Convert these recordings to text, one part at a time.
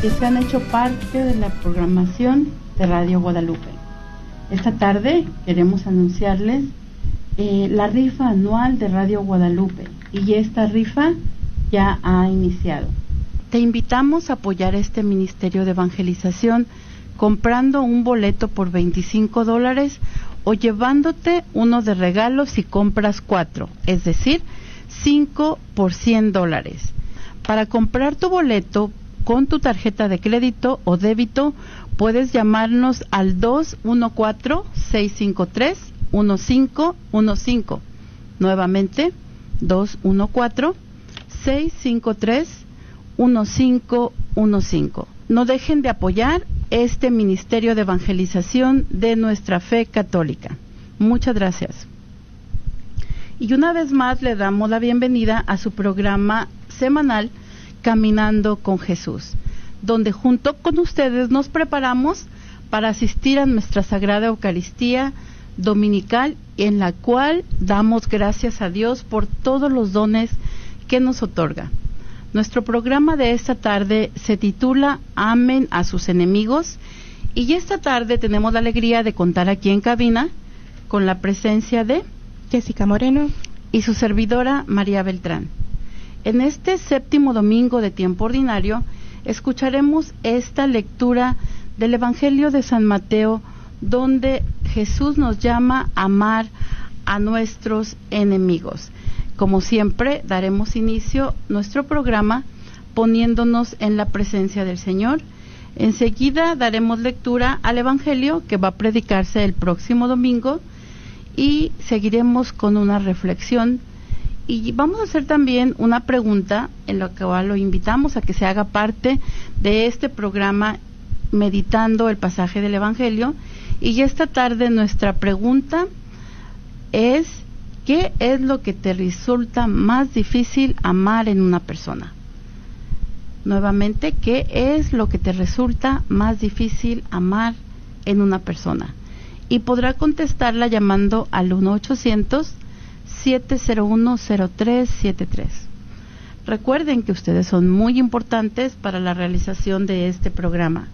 que se han hecho parte de la programación de Radio Guadalupe. Esta tarde queremos anunciarles eh, la rifa anual de Radio Guadalupe y esta rifa ya ha iniciado. Te invitamos a apoyar este ministerio de evangelización comprando un boleto por 25 dólares o llevándote uno de regalo si compras cuatro, es decir, 5 por 100 dólares. Para comprar tu boleto con tu tarjeta de crédito o débito, puedes llamarnos al 214-653-1515. Nuevamente, 214-653-1515. No dejen de apoyar este ministerio de evangelización de nuestra fe católica. Muchas gracias. Y una vez más le damos la bienvenida a su programa semanal Caminando con Jesús, donde junto con ustedes nos preparamos para asistir a nuestra Sagrada Eucaristía Dominical, en la cual damos gracias a Dios por todos los dones que nos otorga. Nuestro programa de esta tarde se titula Amen a sus enemigos y esta tarde tenemos la alegría de contar aquí en cabina con la presencia de Jessica Moreno y su servidora María Beltrán. En este séptimo domingo de tiempo ordinario escucharemos esta lectura del Evangelio de San Mateo donde Jesús nos llama a amar a nuestros enemigos. Como siempre, daremos inicio nuestro programa poniéndonos en la presencia del Señor. Enseguida daremos lectura al Evangelio que va a predicarse el próximo domingo y seguiremos con una reflexión y vamos a hacer también una pregunta en la que lo invitamos a que se haga parte de este programa meditando el pasaje del Evangelio y esta tarde nuestra pregunta es ¿qué es lo que te resulta más difícil amar en una persona? Nuevamente, ¿qué es lo que te resulta más difícil amar en una persona? Y podrá contestarla llamando al 1 800 7010373. Recuerden que ustedes son muy importantes para la realización de este programa,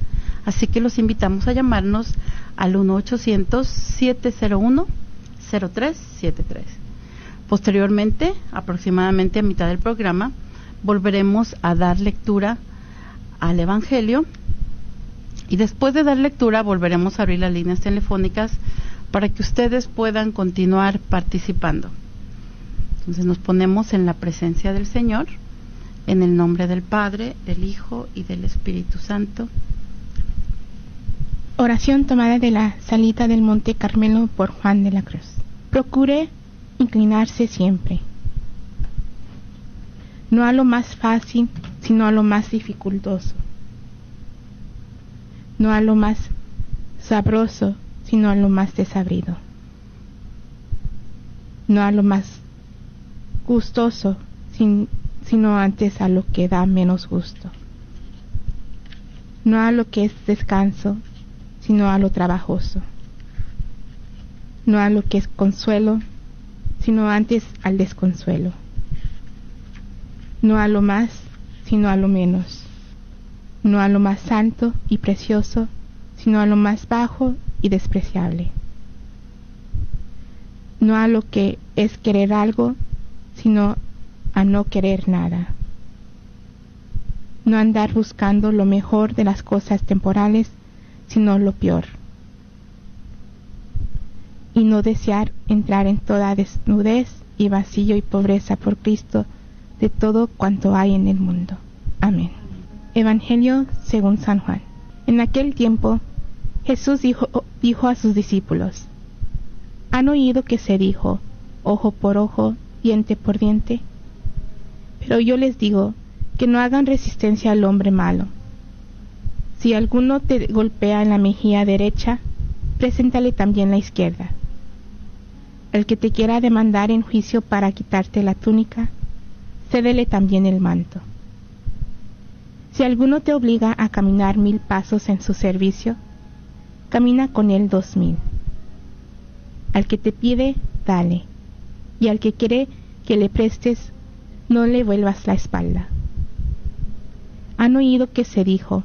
así que los invitamos a llamarnos al 1-800-701-0373. Posteriormente, aproximadamente a mitad del programa, volveremos a dar lectura al Evangelio y después de dar lectura volveremos a abrir las líneas telefónicas para que ustedes puedan continuar participando. Entonces nos ponemos en la presencia del Señor, en el nombre del Padre, del Hijo y del Espíritu Santo. Oración tomada de la salita del Monte Carmelo por Juan de la Cruz. Procure inclinarse siempre, no a lo más fácil, sino a lo más dificultoso, no a lo más sabroso, sino a lo más desabrido, no a lo más gustoso, sino antes a lo que da menos gusto, no a lo que es descanso, sino a lo trabajoso, no a lo que es consuelo, sino antes al desconsuelo, no a lo más, sino a lo menos, no a lo más santo y precioso, sino a lo más bajo y despreciable, no a lo que es querer algo, sino a no querer nada, no andar buscando lo mejor de las cosas temporales, sino lo peor. Y no desear entrar en toda desnudez y vacío y pobreza por Cristo de todo cuanto hay en el mundo. Amén. Evangelio según San Juan. En aquel tiempo Jesús dijo, dijo a sus discípulos, ¿han oído que se dijo, ojo por ojo, diente por diente? Pero yo les digo que no hagan resistencia al hombre malo si alguno te golpea en la mejilla derecha, preséntale también la izquierda. El que te quiera demandar en juicio para quitarte la túnica, cédele también el manto. Si alguno te obliga a caminar mil pasos en su servicio, camina con él dos mil. Al que te pide, dale, y al que quiere que le prestes, no le vuelvas la espalda. Han oído que se dijo,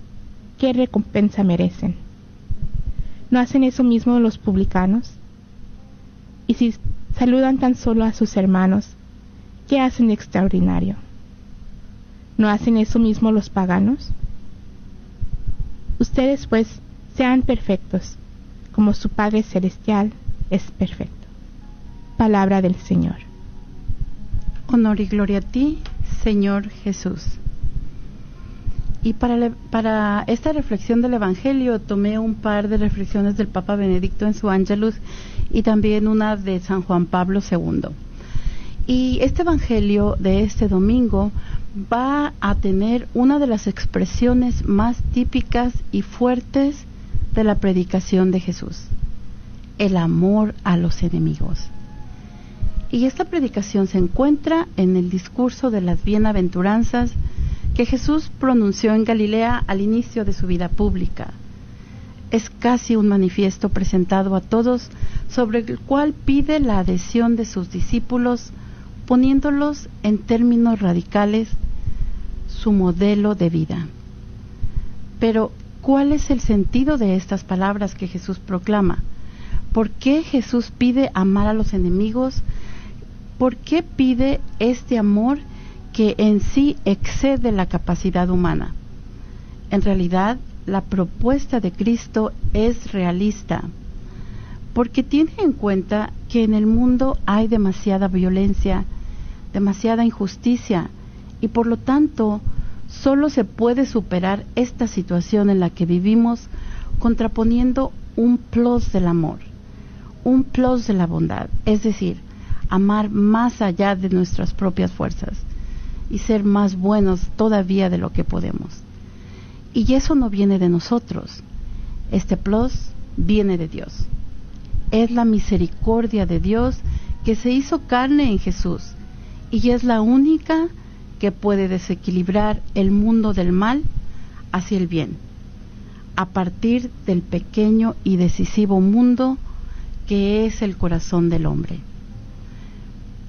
¿qué recompensa merecen? ¿No hacen eso mismo los publicanos? Y si saludan tan solo a sus hermanos, ¿qué hacen extraordinario? ¿No hacen eso mismo los paganos? Ustedes pues sean perfectos, como su Padre Celestial es perfecto. Palabra del Señor. Honor y gloria a ti, Señor Jesús. Y para, para esta reflexión del Evangelio tomé un par de reflexiones del Papa Benedicto en su Angelus y también una de San Juan Pablo II. Y este Evangelio de este domingo va a tener una de las expresiones más típicas y fuertes de la predicación de Jesús, el amor a los enemigos. Y esta predicación se encuentra en el discurso de las bienaventuranzas que Jesús pronunció en Galilea al inicio de su vida pública. Es casi un manifiesto presentado a todos sobre el cual pide la adhesión de sus discípulos poniéndolos en términos radicales su modelo de vida. Pero, ¿cuál es el sentido de estas palabras que Jesús proclama? ¿Por qué Jesús pide amar a los enemigos? ¿Por qué pide este amor que en sí excede la capacidad humana. En realidad, la propuesta de Cristo es realista, porque tiene en cuenta que en el mundo hay demasiada violencia, demasiada injusticia, y por lo tanto solo se puede superar esta situación en la que vivimos contraponiendo un plus del amor, un plus de la bondad, es decir, amar más allá de nuestras propias fuerzas y ser más buenos todavía de lo que podemos. Y eso no viene de nosotros. Este plus viene de Dios. Es la misericordia de Dios que se hizo carne en Jesús y es la única que puede desequilibrar el mundo del mal hacia el bien, a partir del pequeño y decisivo mundo que es el corazón del hombre.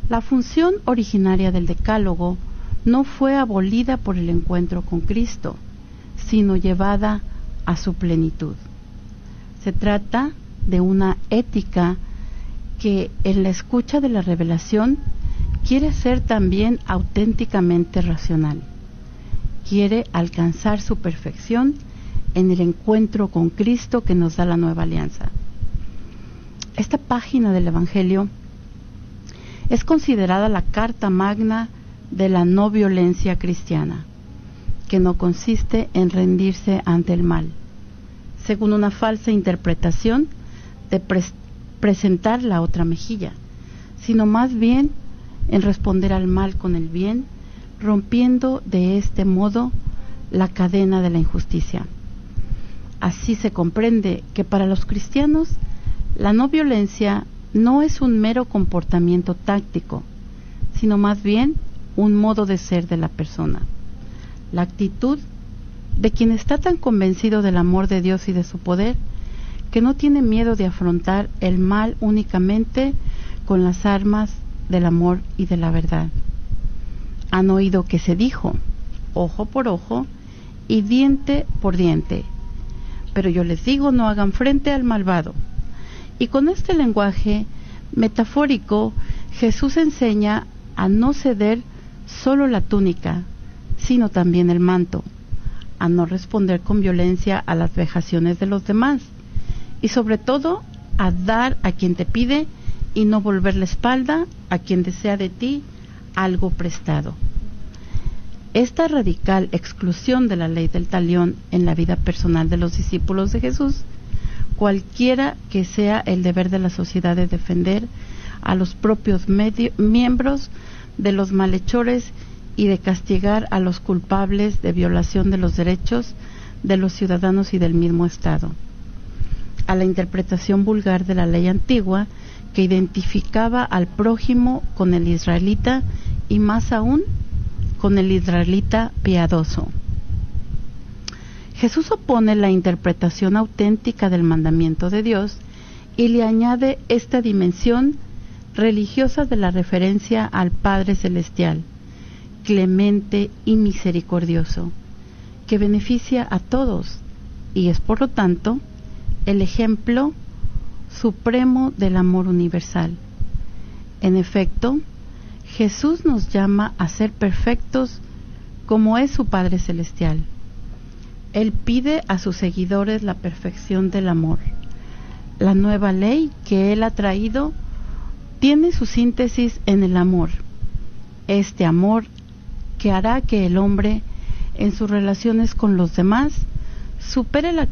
La función originaria del decálogo no fue abolida por el encuentro con Cristo, sino llevada a su plenitud. Se trata de una ética que en la escucha de la revelación quiere ser también auténticamente racional. Quiere alcanzar su perfección en el encuentro con Cristo que nos da la nueva alianza. Esta página del Evangelio es considerada la carta magna de la no violencia cristiana, que no consiste en rendirse ante el mal, según una falsa interpretación de presentar la otra mejilla, sino más bien en responder al mal con el bien, rompiendo de este modo la cadena de la injusticia. Así se comprende que para los cristianos la no violencia no es un mero comportamiento táctico, sino más bien un modo de ser de la persona. La actitud de quien está tan convencido del amor de Dios y de su poder que no tiene miedo de afrontar el mal únicamente con las armas del amor y de la verdad. Han oído que se dijo, ojo por ojo y diente por diente. Pero yo les digo, no hagan frente al malvado y con este lenguaje metafórico, Jesús enseña a no ceder solo la túnica, sino también el manto, a no responder con violencia a las vejaciones de los demás y sobre todo a dar a quien te pide y no volver la espalda a quien desea de ti algo prestado. Esta radical exclusión de la ley del talión en la vida personal de los discípulos de Jesús cualquiera que sea el deber de la sociedad de defender a los propios miembros de los malhechores y de castigar a los culpables de violación de los derechos de los ciudadanos y del mismo Estado. A la interpretación vulgar de la ley antigua que identificaba al prójimo con el israelita y más aún con el israelita piadoso. Jesús opone la interpretación auténtica del mandamiento de Dios y le añade esta dimensión religiosa de la referencia al Padre Celestial, clemente y misericordioso, que beneficia a todos y es por lo tanto el ejemplo supremo del amor universal. En efecto, Jesús nos llama a ser perfectos como es su Padre Celestial. Él pide a sus seguidores la perfección del amor. La nueva ley que Él ha traído tiene su síntesis en el amor. Este amor que hará que el hombre en sus relaciones con los demás supere la,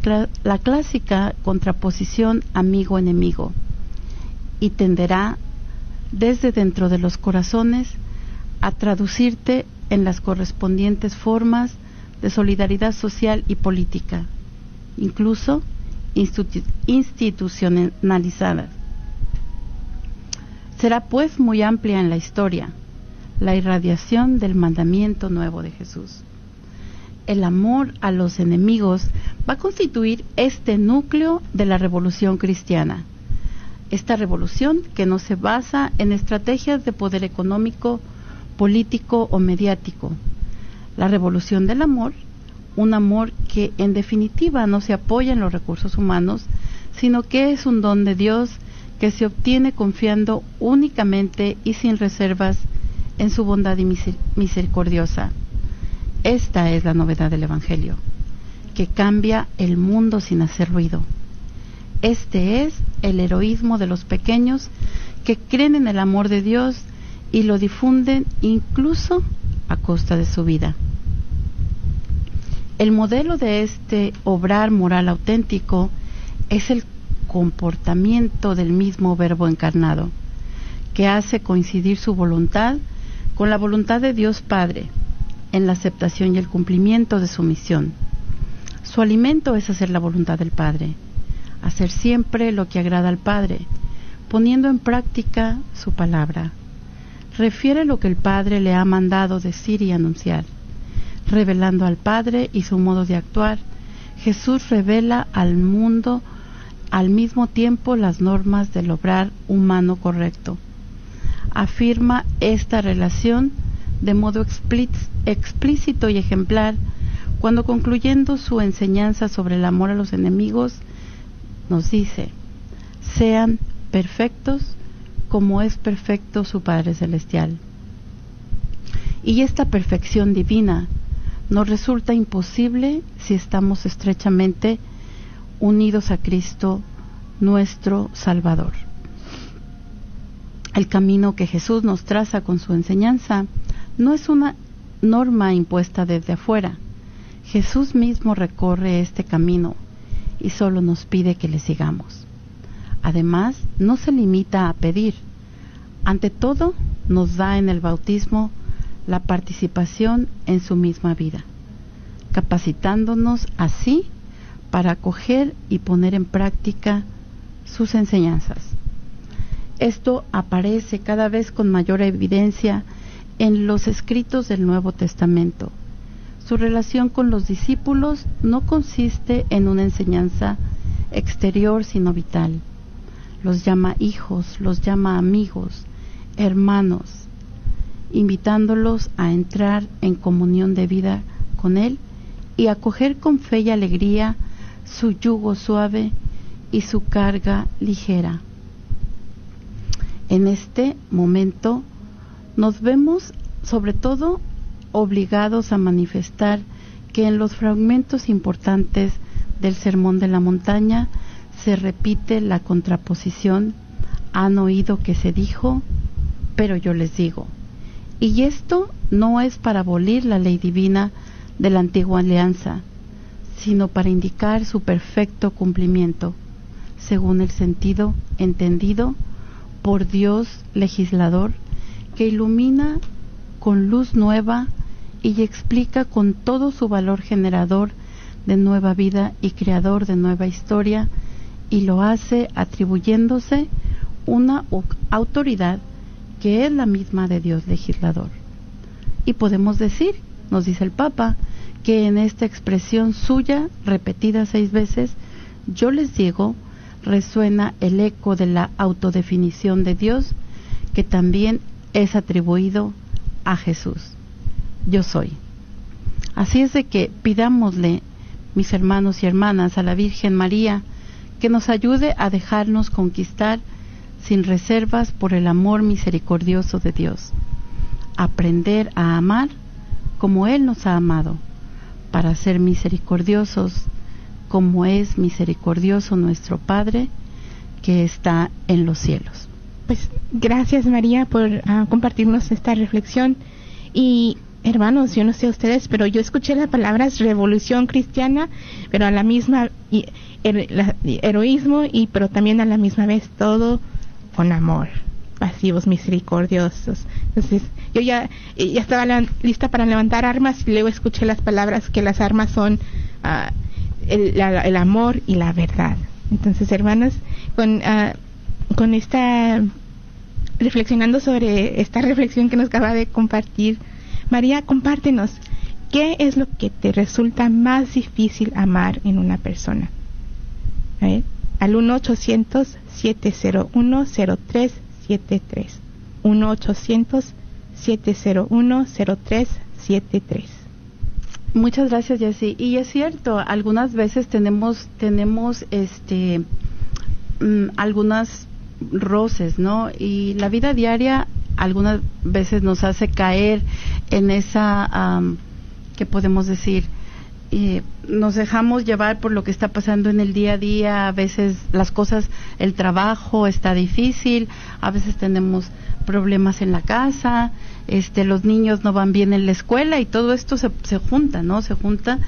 clásica contraposición amigo-enemigo y tenderá desde dentro de los corazones a traducirte en las correspondientes formas de solidaridad social y política, incluso institucionalizada. Será pues muy amplia en la historia la irradiación del mandamiento nuevo de Jesús. El amor a los enemigos va a constituir este núcleo de la revolución cristiana. Esta revolución que no se basa en estrategias de poder económico, político o mediático, la revolución del amor, un amor que en definitiva no se apoya en los recursos humanos, sino que es un don de Dios que se obtiene confiando únicamente y sin reservas en su bondad y misericordiosa. Esta es la novedad del Evangelio, que cambia el mundo sin hacer ruido. Este es el heroísmo de los pequeños que creen en el amor de Dios y lo difunden incluso a costa de su vida. El modelo de este obrar moral auténtico es el comportamiento del mismo verbo encarnado, que hace coincidir su voluntad con la voluntad de Dios Padre en la aceptación y el cumplimiento de su misión. Su alimento es hacer la voluntad del Padre, hacer siempre lo que agrada al Padre, poniendo en práctica su palabra. Refiere lo que el Padre le ha mandado decir y anunciar revelando al Padre y su modo de actuar, Jesús revela al mundo al mismo tiempo las normas del obrar humano correcto. Afirma esta relación de modo explícito y ejemplar cuando concluyendo su enseñanza sobre el amor a los enemigos nos dice, sean perfectos como es perfecto su Padre Celestial. Y esta perfección divina nos resulta imposible si estamos estrechamente unidos a Cristo, nuestro Salvador. El camino que Jesús nos traza con su enseñanza no es una norma impuesta desde afuera. Jesús mismo recorre este camino y solo nos pide que le sigamos. Además, no se limita a pedir. Ante todo, nos da en el bautismo la participación en su misma vida, capacitándonos así para acoger y poner en práctica sus enseñanzas. Esto aparece cada vez con mayor evidencia en los escritos del Nuevo Testamento. Su relación con los discípulos no consiste en una enseñanza exterior, sino vital. Los llama hijos, los llama amigos, hermanos, invitándolos a entrar en comunión de vida con Él y acoger con fe y alegría su yugo suave y su carga ligera. En este momento nos vemos sobre todo obligados a manifestar que en los fragmentos importantes del Sermón de la Montaña se repite la contraposición, han oído que se dijo, pero yo les digo. Y esto no es para abolir la ley divina de la antigua alianza, sino para indicar su perfecto cumplimiento, según el sentido entendido por Dios legislador, que ilumina con luz nueva y explica con todo su valor generador de nueva vida y creador de nueva historia, y lo hace atribuyéndose una autoridad que es la misma de Dios legislador. Y podemos decir, nos dice el Papa, que en esta expresión suya, repetida seis veces, yo les digo, resuena el eco de la autodefinición de Dios, que también es atribuido a Jesús. Yo soy. Así es de que pidámosle, mis hermanos y hermanas, a la Virgen María, que nos ayude a dejarnos conquistar sin reservas por el amor misericordioso de Dios. Aprender a amar como Él nos ha amado, para ser misericordiosos como es misericordioso nuestro Padre que está en los cielos. Pues gracias María por ah, compartirnos esta reflexión y hermanos, yo no sé ustedes, pero yo escuché las palabras revolución cristiana, pero a la misma heroísmo y pero también a la misma vez todo con amor, pasivos, misericordiosos. Entonces, yo ya, ya estaba lista para levantar armas y luego escuché las palabras que las armas son ah, el, amor y la verdad. Entonces, hermanos, con, uh, con esta, reflexionando sobre esta reflexión que nos acaba de compartir, María, compártenos, ¿qué es lo que te resulta más difícil amar en una persona? Al 1-800-701-0373. 1-800-701-0373. Muchas gracias, Jessy. Y es cierto, algunas veces tenemos, tenemos este, mm, algunas roces, ¿no? Y la vida diaria algunas veces nos hace caer en esa, ¿qué podemos decir? nos dejamos llevar por lo que está pasando en el día a día, a veces las cosas, el trabajo está difícil, a veces tenemos problemas en la casa, este, los niños no van bien en la escuela y todo esto se, se junta, ¿no? Se junta,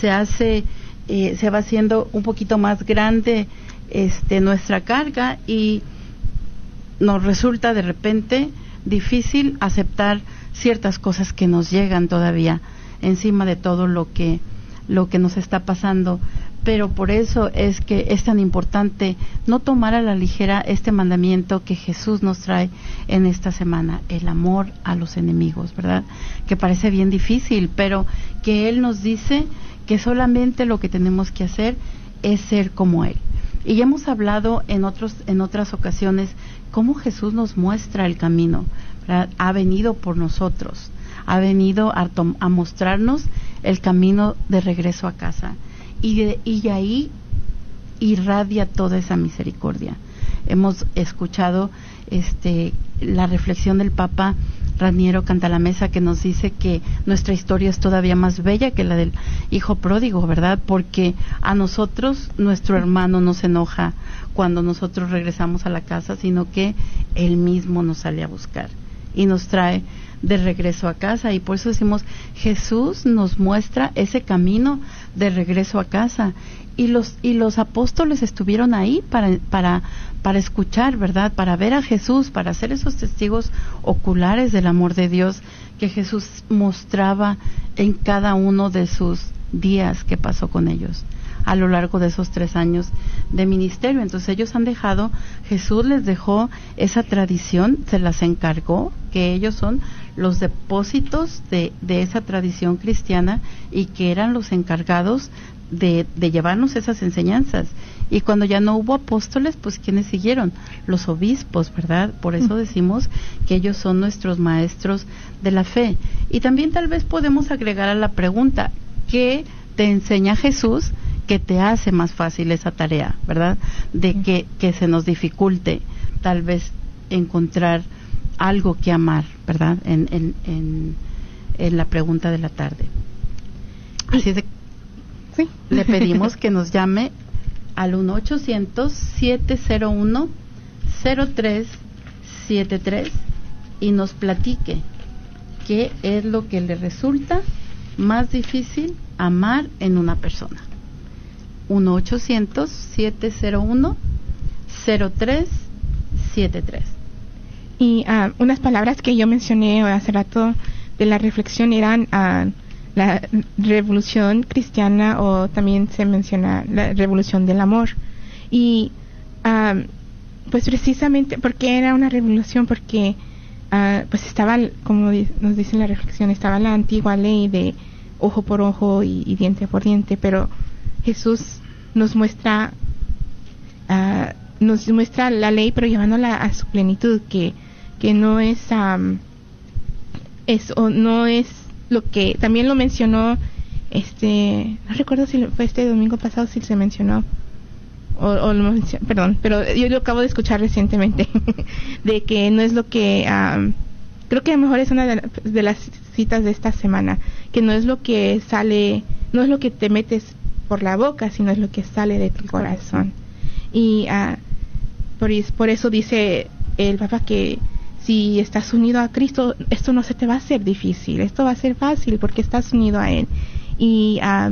se hace, eh, se va haciendo un poquito más grande este, nuestra carga y nos resulta de repente difícil aceptar ciertas cosas que nos llegan todavía encima de todo lo que lo que nos está pasando pero por eso es que es tan importante no tomar a la ligera este mandamiento que Jesús nos trae en esta semana, el amor a los enemigos, ¿verdad? Que parece bien difícil, pero que Él nos dice que solamente lo que tenemos que hacer es ser como Él. Y ya hemos hablado en, otros, en otras ocasiones cómo Jesús nos muestra el camino, ha venido por nosotros, ha venido a, a, mostrarnos el camino de regreso a casa. Y, de, y ahí irradia toda esa misericordia. hemos escuchado este la reflexión del Papa Raniero Cantalamesa que nos dice que nuestra historia es todavía más bella que la del hijo pródigo, ¿verdad? Porque a nosotros nuestro hermano no se enoja cuando nosotros regresamos a la casa, sino que él mismo nos sale a buscar y nos trae de regreso a casa. Y por eso decimos Jesús nos muestra ese camino de regreso a casa. Y los y los apóstoles estuvieron ahí para para para escuchar, ¿verdad? Para ver a Jesús, para ser esos testigos oculares del amor de Dios que Jesús mostraba en cada uno de sus días que pasó con ellos a lo largo de esos tres años de ministerio. Entonces ellos han dejado, Jesús les dejó esa tradición, se las encargó, que ellos son los depósitos de, de esa tradición cristiana y que eran los encargados de, de, llevarnos esas enseñanzas. Y cuando ya no hubo apóstoles, pues ¿quiénes siguieron? Los obispos, ¿verdad? Por eso decimos que ellos son nuestros maestros de la fe. Y también tal vez podemos agregar a la pregunta, ¿qué te enseña Jesús que te hace más fácil esa tarea, ¿verdad? De que, que se nos dificulte tal vez encontrar algo que amar, ¿verdad? En, en, en, en la pregunta de la tarde. Así de Sí. le pedimos que nos llame al 1-800-701-0373 y nos platique qué es lo que le resulta más difícil amar en una persona. 1-800-701-0373. Y ah, unas palabras que yo mencioné hace rato de la reflexión eran ah, la revolución cristiana o también se menciona la revolución del amor. Y ah, pues precisamente, porque era una revolución? Porque ah, pues estaba, como nos dice la reflexión, estaba la antigua ley de ojo por ojo y diente por diente, pero Jesús nos muestra ah, nos muestra la ley pero llevándola a su plenitud que que no es es o no es lo que también lo mencionó este no recuerdo si fue este domingo pasado si se mencionó o, lo mencio- perdón pero yo lo acabo de escuchar recientemente de que no es lo que am, creo que a lo mejor es una de, de las citas de esta semana que no es lo que sale no es lo que te metes por la boca sino es lo que sale de tu corazón y ah, por, eso dice el Papa que si estás unido a Cristo, esto no se te va a hacer difícil, esto va a ser fácil porque estás unido a Él. Y ah,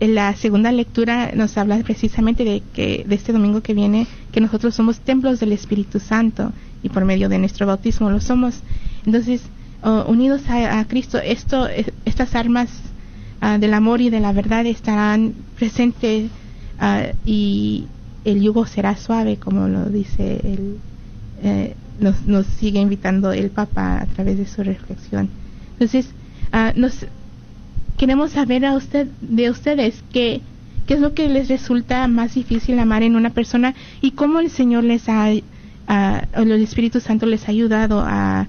en la segunda lectura nos habla precisamente de que de este domingo que viene que nosotros somos templos del Espíritu Santo y por medio de nuestro bautismo lo somos. Entonces, oh, unidos a, a Cristo, esto, eh, estas armas ah, del amor y de la verdad estarán presentes ah, y el yugo será suave, como lo dice el, eh, nos, nos sigue invitando el Papa a través de su reflexión. Entonces, ah, nos queremos saber a usted de ustedes qué qué es lo que les resulta más difícil amar en una persona y cómo el Señor les ha o el Espíritu Santo les ha ayudado a,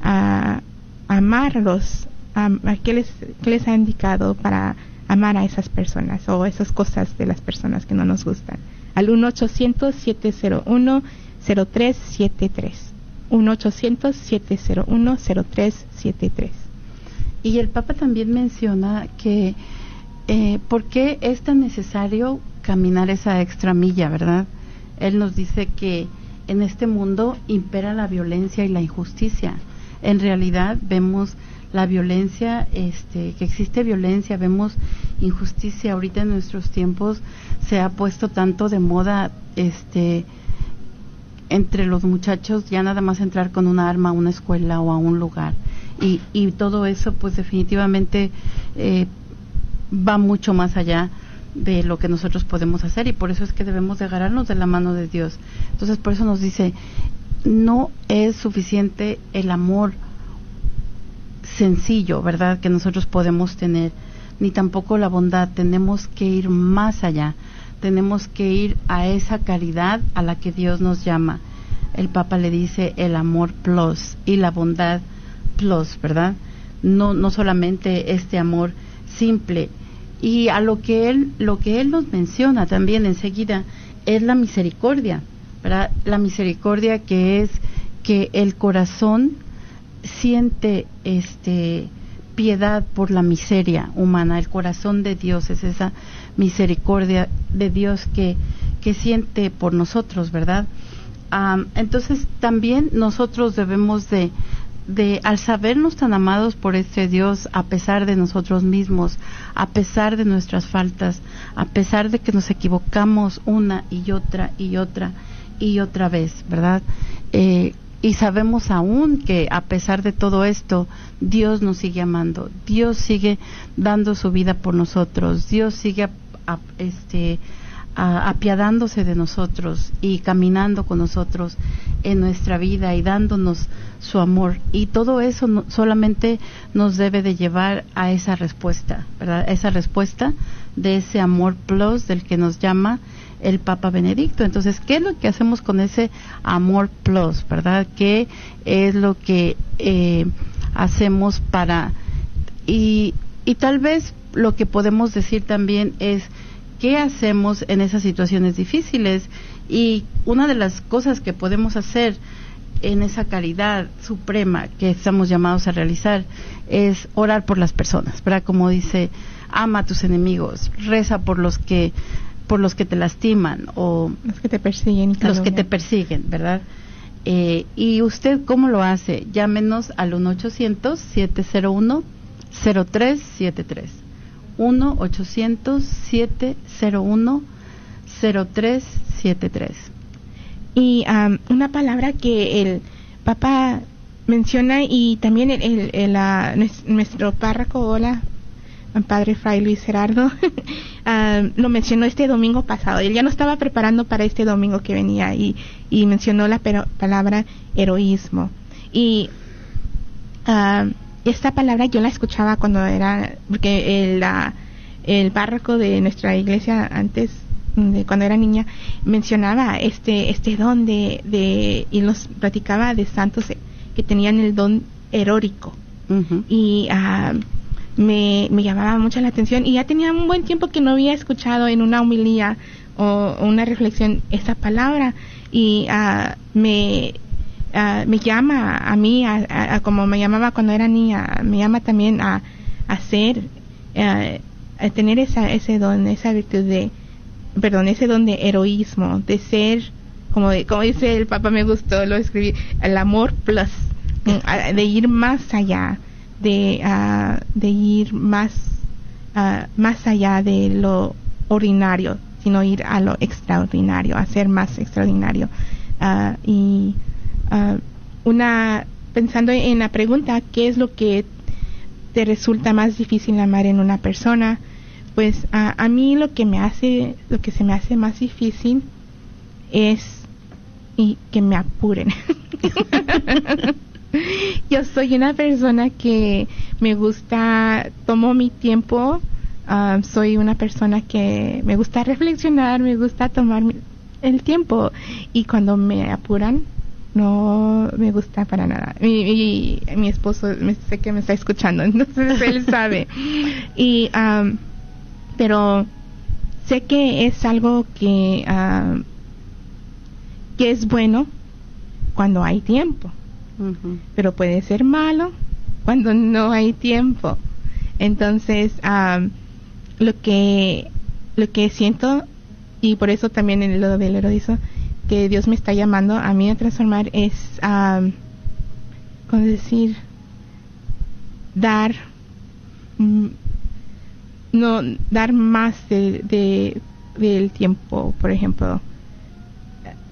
a amarlos, a qué les les ha indicado para amar a esas personas o esas cosas de las personas que no nos gustan. Al 1-800-701-0373. 1-800-701-0373. Y el Papa también menciona que eh, por qué es tan necesario caminar esa extra milla, ¿verdad? Él nos dice que en este mundo impera la violencia y la injusticia. En realidad vemos la violencia, este, que existe violencia, vemos injusticia. Ahorita en nuestros tiempos se ha puesto tanto de moda, este, entre los muchachos ya nada más entrar con un arma a una escuela o a un lugar y, y todo eso pues definitivamente eh, va mucho más allá de lo que nosotros podemos hacer y por eso es que debemos de agarrarnos de la mano de Dios entonces por eso nos dice no es suficiente el amor sencillo verdad que nosotros podemos tener ni tampoco la bondad tenemos que ir más allá tenemos que ir a esa caridad a la que Dios nos llama. El Papa le dice el amor plus y la bondad plus, ¿verdad? No, no solamente este amor simple. Y a lo que él, lo que él nos menciona también enseguida es la misericordia, La misericordia que es que el corazón siente este piedad por la miseria humana, el corazón de Dios es esa misericordia de Dios que, que siente por nosotros, ¿verdad? entonces también nosotros debemos de, de, al sabernos tan amados por este Dios, a pesar de nosotros mismos, a pesar de nuestras faltas, a pesar de que nos equivocamos una y otra y otra y otra vez, ¿verdad? Eh, y sabemos aún que a pesar de todo esto, Dios nos sigue amando, Dios sigue dando su vida por nosotros, Dios sigue este, apiadándose de nosotros y caminando con nosotros en nuestra vida y dándonos su amor. Y todo eso solamente nos debe de llevar a esa respuesta, ¿verdad? Esa respuesta de ese amor plus del que nos llama el Papa Benedicto. Entonces, ¿qué es lo que hacemos con ese amor plus, verdad? ¿Qué es lo que eh, hacemos para... Y, y tal vez lo que podemos decir también es qué hacemos en esas situaciones difíciles y una de las cosas que podemos hacer en esa caridad suprema que estamos llamados a realizar es orar por las personas, ¿verdad? Como dice, ama a tus enemigos, reza por los que por los que te lastiman o los que te persiguen. Los que te persiguen, ¿verdad? Eh, ¿Y usted cómo lo hace? Llámenos al 1-800-701-0373. 1-800-701-0373. Y una palabra que el Papa menciona y también el, el, nuestro párroco, hola, padre Fray Luis Gerardo, ah, lo mencionó este domingo pasado. Él ya no estaba preparando para este domingo que venía y, y mencionó la palabra heroísmo. Y uh, esta palabra yo la escuchaba cuando era, porque el, el párroco de nuestra iglesia antes, de cuando era niña, mencionaba este, este don de, de, y nos platicaba de santos que tenían el don heróico. Y uh, me, me llamaba mucho la atención y ya tenía un buen tiempo que no había escuchado en una humilía o, una reflexión esa palabra y uh, me uh, me llama a mí a, como me llamaba cuando era niña me llama también a, hacer uh, a tener esa ese don esa virtud de perdón ese don de heroísmo de ser como como dice el Papa me gustó lo escribí el amor plus de ir más allá de, uh, de ir más, uh, más allá de lo ordinario, sino ir a lo extraordinario, a ser más extraordinario. Uh, y una, pensando en la pregunta, ¿qué es lo que te resulta más difícil amar en una persona? Pues a mí lo que me hace, lo que se me hace más difícil es y que me apuren. Yo soy una persona que me gusta, tomo mi tiempo, ah, soy una persona que me gusta reflexionar, me gusta tomar el tiempo y cuando me apuran no me gusta para nada. Mi, mi, esposo me, sé que me está escuchando, entonces él sabe. Y, pero sé que es algo que, que es bueno cuando hay tiempo pero puede ser malo cuando no hay tiempo. Entonces, lo que lo que siento y por eso también en lo del erodizo que Dios me está llamando a mí a transformar es, um, ¿cómo decir? Dar, mm, no, dar más de, del tiempo, por ejemplo.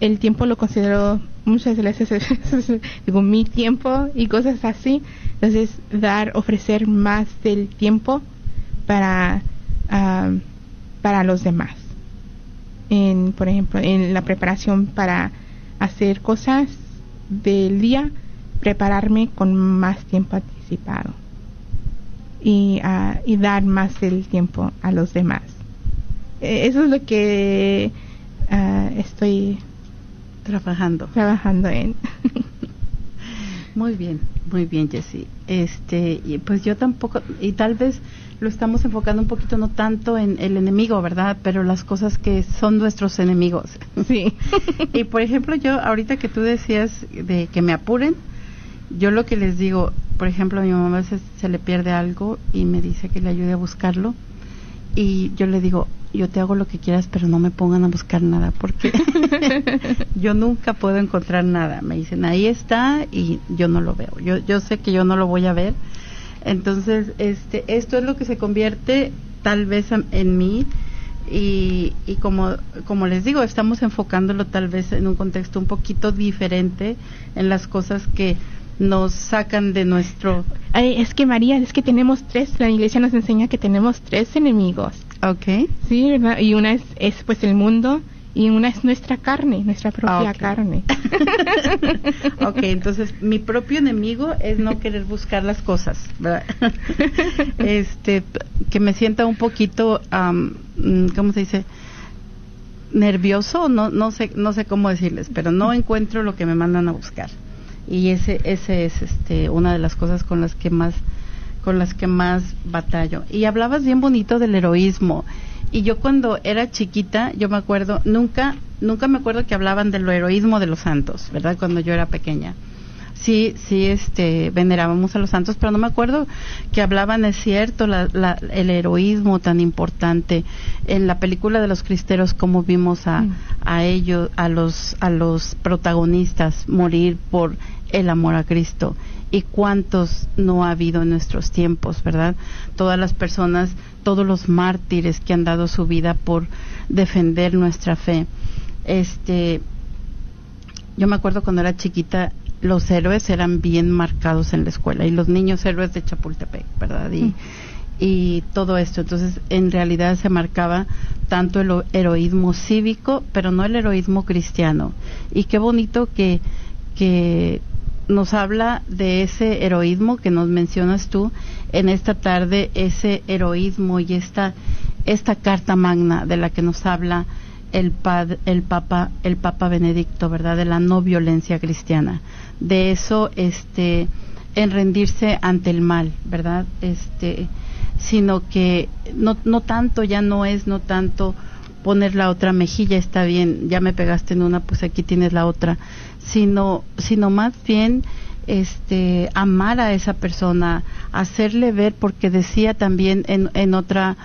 El tiempo lo considero muchas veces digo mi tiempo y cosas así. Entonces dar ofrecer más del tiempo para ah, para los demás. En por ejemplo en la preparación para hacer cosas del día prepararme con más tiempo anticipado y, ah, y dar más del tiempo a los demás. E, eso es lo que uh, estoy Trabajando. Trabajando en. Muy bien, muy bien, Jessy. Este, y pues yo tampoco, y tal vez lo estamos enfocando un poquito no tanto en el enemigo, ¿verdad? Pero las cosas que son nuestros enemigos. Sí. y por ejemplo, yo ahorita que tú decías de que me apuren, yo lo que les digo, por ejemplo, a mi mamá veces se le pierde algo y me dice que le ayude a buscarlo y yo le digo, yo te hago lo que quieras, pero no me pongan a buscar nada porque yo nunca puedo encontrar nada. Me dicen, ahí está y yo no lo veo. Yo, yo sé que yo no lo voy a ver. Entonces, este, esto es lo que se convierte tal vez en mí y, y como, como les digo, estamos enfocándolo tal vez en un contexto un poquito diferente en las cosas que nos sacan de nuestro... Ay, es que María, es que tenemos tres, la iglesia nos enseña que tenemos tres enemigos. Ok. Sí, ¿verdad? Y una es, es pues el mundo y una es nuestra carne, nuestra propia Ah, carne. ok, entonces mi propio enemigo es no querer buscar las cosas, ¿verdad? este, que me sienta un poquito, mm, ¿cómo se dice? Nervioso, no, no sé, no sé cómo decirles, pero no encuentro lo que me mandan a buscar. Y ese, ese es, este, una de las cosas con las que más, con las que más batallo. Y hablabas bien bonito del heroísmo. Y yo cuando era chiquita, yo me acuerdo, nunca, nunca me acuerdo que hablaban del heroísmo de los santos, ¿verdad? Cuando yo era pequeña. Sí, sí, este, venerábamos a los santos, pero no me acuerdo que hablaban, es cierto, la, la- el heroísmo tan importante. En la película de los cristeros, como vimos a, Mm. a ellos, a los, a los protagonistas morir por el amor a Cristo. Y cuántos no ha habido en nuestros tiempos, ¿verdad? Todas las personas, todos los mártires que han dado su vida por defender nuestra fe. Este, yo me acuerdo cuando era chiquita, los héroes eran bien marcados en la escuela y los niños héroes de Chapultepec, ¿verdad? Y, Mm. y todo esto. Entonces, en realidad se marcaba tanto el heroísmo cívico, pero no el heroísmo cristiano. Y qué bonito que, que nos habla de ese heroísmo que nos mencionas tú en esta tarde, ese heroísmo y esta, esta carta magna de la que nos habla el, pad, el Papa el Papa Benedicto, ¿verdad? De la no violencia cristiana. De eso, este, en rendirse ante el mal, ¿verdad? Este, sino que no, no tanto, ya no es, no tanto poner la otra mejilla, está bien, ya me pegaste en una, pues aquí tienes la otra, sino, sino más bien este amar a esa persona, hacerle ver, porque decía también en, en otra,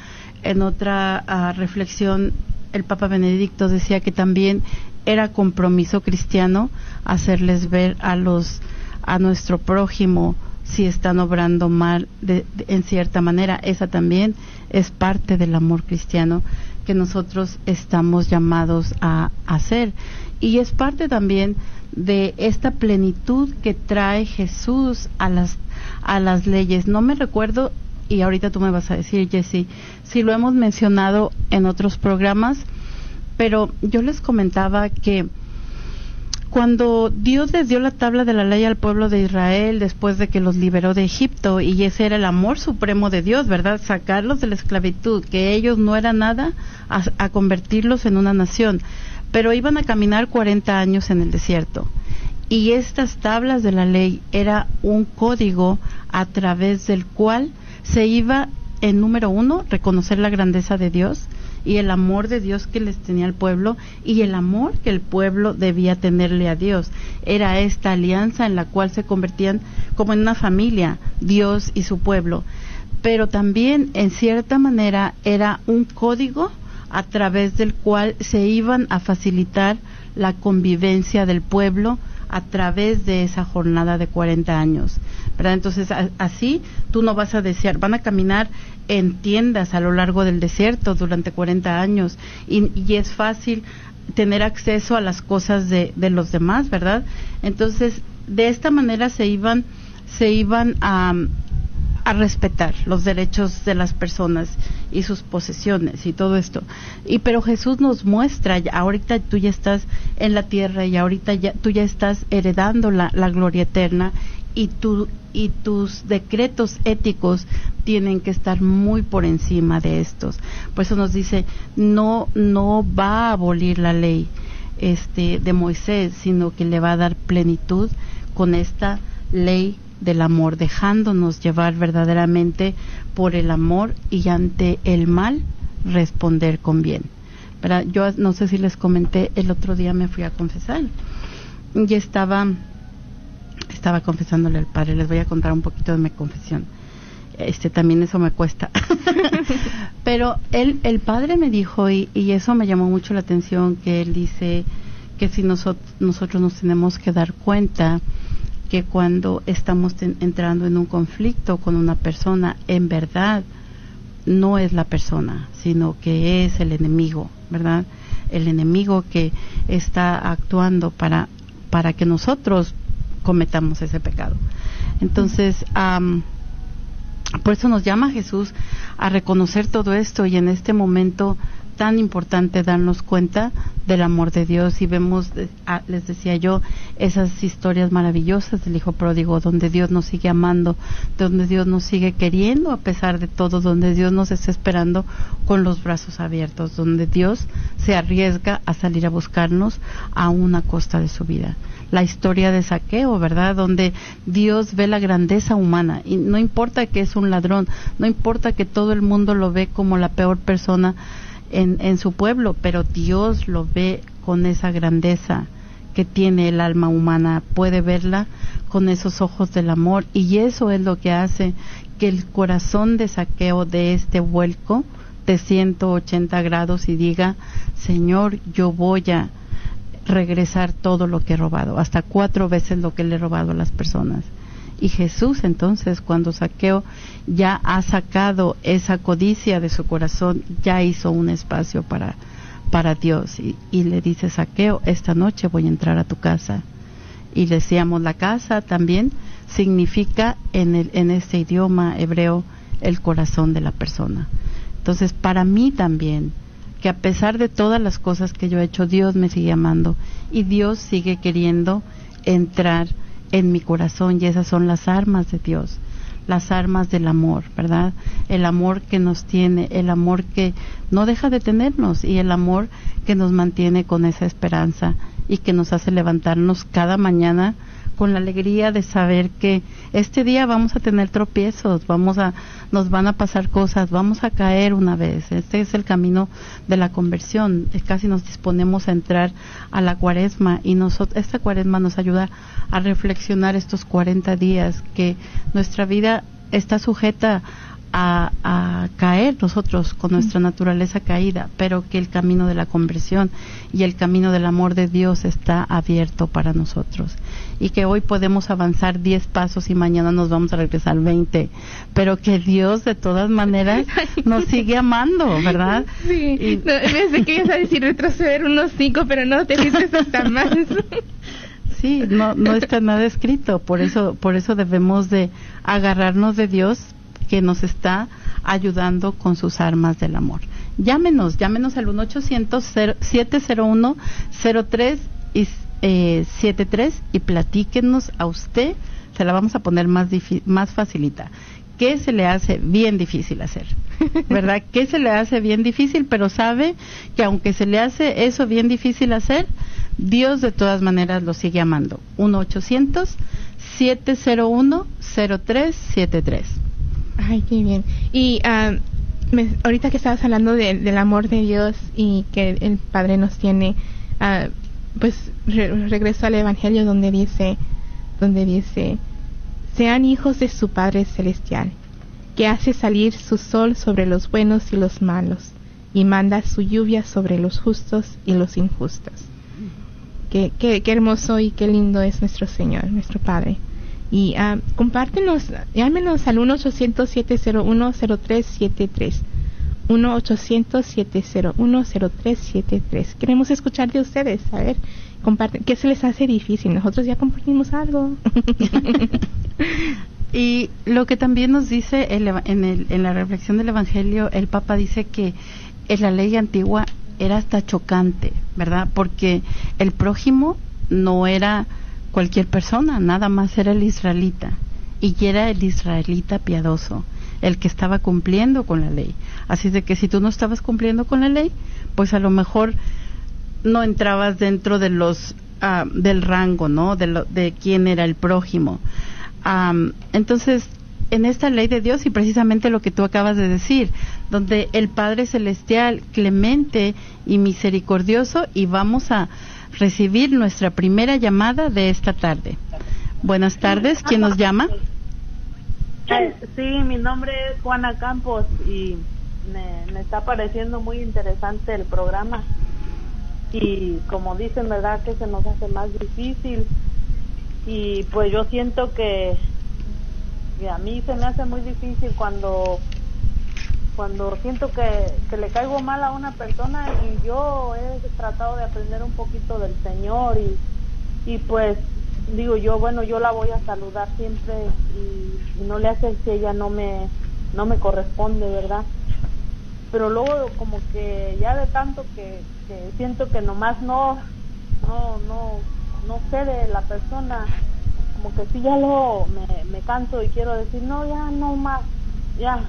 en otra ah, reflexión el Papa Benedicto decía que también era compromiso cristiano hacerles ver a los a nuestro prójimo si están obrando mal de- en cierta manera. Esa también es parte del amor cristiano que nosotros estamos llamados a hacer. Y es parte también de esta plenitud que trae Jesús a las, a las leyes. No me recuerdo, y ahorita tú me vas a decir, Jesse, si lo hemos mencionado en otros programas, pero yo les comentaba que cuando Dios les dio la tabla de la ley al pueblo de Israel después de que los liberó de Egipto, y ese era el amor supremo de Dios, ¿verdad? Sacarlos de la esclavitud, que ellos no eran nada, a, convertirlos en una nación. Pero iban a caminar 40 años en el desierto. Y estas tablas de la ley era un código a través del cual se iba, en número uno, reconocer la grandeza de Dios y el amor de Dios que les tenía el pueblo y el amor que el pueblo debía tenerle a Dios. Era esta alianza en la cual se convertían como en una familia, Dios y su pueblo. Pero también, en cierta manera, era un código a través del cual se iban a facilitar la convivencia del pueblo a través de esa jornada de 40 años. ¿verdad? Entonces, así tú no vas a desear, van a caminar en tiendas a lo largo del desierto durante 40 años y, y es fácil tener acceso a las cosas de, de los demás, ¿verdad? Entonces, de esta manera se iban, se iban a, a respetar los derechos de las personas y sus posesiones y todo esto. Y pero Jesús nos muestra, ahorita tú ya estás en la tierra y ahorita ya tú ya estás heredando la, la gloria eterna y tu y tus decretos éticos tienen que estar muy por encima de estos. Por eso nos dice, no no va a abolir la ley este de Moisés, sino que le va a dar plenitud con esta ley del amor, dejándonos llevar verdaderamente por el amor y ante el mal responder con bien. Yo no sé si les comenté, el otro día me fui a confesar y estaba, estaba confesándole al padre, les voy a contar un poquito de mi confesión. Este también eso me cuesta. Pero él, el padre me dijo, y, y eso me llamó mucho la atención, que él dice que si nosotros, nosotros nos tenemos que dar cuenta que cuando estamos entrando en un conflicto con una persona, en verdad no es la persona, sino que es el enemigo, ¿verdad? El enemigo que está actuando para, para que nosotros cometamos ese pecado. Entonces, por eso nos llama Jesús a reconocer todo esto y en este momento tan importante darnos cuenta del amor de Dios y vemos, ah, les decía yo, esas historias maravillosas del Hijo Pródigo, donde Dios nos sigue amando, donde Dios nos sigue queriendo a pesar de todo, donde Dios nos está esperando con los brazos abiertos, donde Dios se arriesga a salir a buscarnos a una costa de su vida. La historia de saqueo, ¿verdad? Donde Dios ve la grandeza humana y no importa que es un ladrón, no importa que todo el mundo lo ve como la peor persona, en, en su pueblo, pero Dios lo ve con esa grandeza que tiene el alma humana, puede verla con esos ojos del amor. Y eso es lo que hace que el corazón de saqueo de este vuelco de 180 grados y diga, Señor, yo voy a regresar todo lo que he robado, hasta cuatro veces lo que le he robado a las personas. Y Jesús entonces, cuando Saqueo ya ha sacado esa codicia de su corazón, ya hizo un espacio para, para Dios. Y, le dice, Saqueo, esta noche voy a entrar a tu casa. Y decíamos, la casa también significa en, el, en este idioma hebreo el corazón de la persona. Entonces, para mí también, que a pesar de todas las cosas que yo he hecho, Dios me sigue amando y Dios sigue queriendo entrar en mi corazón y esas son las armas de Dios, las armas del amor, ¿verdad? El amor que nos tiene, el amor que no deja de tenernos y el amor que nos mantiene con esa esperanza y que nos hace levantarnos cada mañana con la alegría de saber que este día vamos a tener tropiezos, vamos a, nos van a pasar cosas, vamos a caer una vez. Este es el camino de la conversión. casi nos disponemos a entrar a la cuaresma y nosotros, esta cuaresma nos ayuda a reflexionar estos 40 días que nuestra vida está sujeta a, caer nosotros con nuestra naturaleza caída, pero que el camino de la conversión y el camino del amor de Dios está abierto para nosotros. Y que hoy podemos avanzar 10 pasos y mañana nos vamos a regresar 20, pero que Dios de todas maneras nos sigue amando, ¿verdad? Sí, y... no, que ibas a decir retroceder unos 5, pero no, te dices hasta más. Sí, no, no está nada escrito, por eso, por eso debemos de agarrarnos de Dios que nos está ayudando con sus armas del amor. Llámenos, llámenos al 1-800-701-03 y eh, 73 y platíquenos a usted, se la vamos a poner más, más facilita. ¿Qué se le hace bien difícil hacer? ¿Verdad? ¿Qué se le hace bien difícil? Pero sabe que aunque se le hace eso bien difícil hacer, Dios de todas maneras lo sigue amando. 1-800-701-0373. Ay, qué bien. Y uh, ahorita que estabas hablando del amor de Dios y que el Padre nos tiene, uh, pues regreso al Evangelio donde dice, donde dice, sean hijos de su Padre Celestial, que hace salir su sol sobre los buenos y los malos, y manda su lluvia sobre los justos y los injustos. Qué, qué, qué hermoso y qué lindo es nuestro Señor, nuestro Padre. Y uh, compártenos, llámenos al 1-800-701-0373. 1-800-701-0373. Queremos escuchar de ustedes, a ver, comparten, ¿qué se les hace difícil? Nosotros ya compartimos algo. y lo que también nos dice en, el, en la reflexión del Evangelio, el Papa dice que en la ley antigua era hasta chocante, ¿verdad? Porque el prójimo no era cualquier persona, nada más era el israelita. Y era el israelita piadoso, el que estaba cumpliendo con la ley. Así de que si tú no estabas cumpliendo con la ley, pues a lo mejor no entrabas dentro de los ah, del rango, ¿no? De, lo, de quién era el prójimo. entonces, en esta ley de Dios y precisamente lo que tú acabas de decir, donde el Padre Celestial, clemente y misericordioso, y vamos a recibir nuestra primera llamada de esta tarde. Buenas tardes, ¿quién nos llama? Sí, mi nombre es Juana Campos y me, está pareciendo muy interesante el programa y como dicen, ¿verdad? Que se nos hace más difícil y pues yo siento que, a mí se me hace muy difícil cuando cuando siento que, que le caigo mal a una persona y yo he tratado de aprender un poquito del Señor y, y pues digo yo, bueno, yo la voy a saludar siempre y, no le hace si ella no me, no me corresponde, ¿verdad? Pero luego como que ya de tanto que, siento que nomás no, no, no, no cede la persona, como que si ya lo me, me canso y quiero decir, no, ya no más, ya,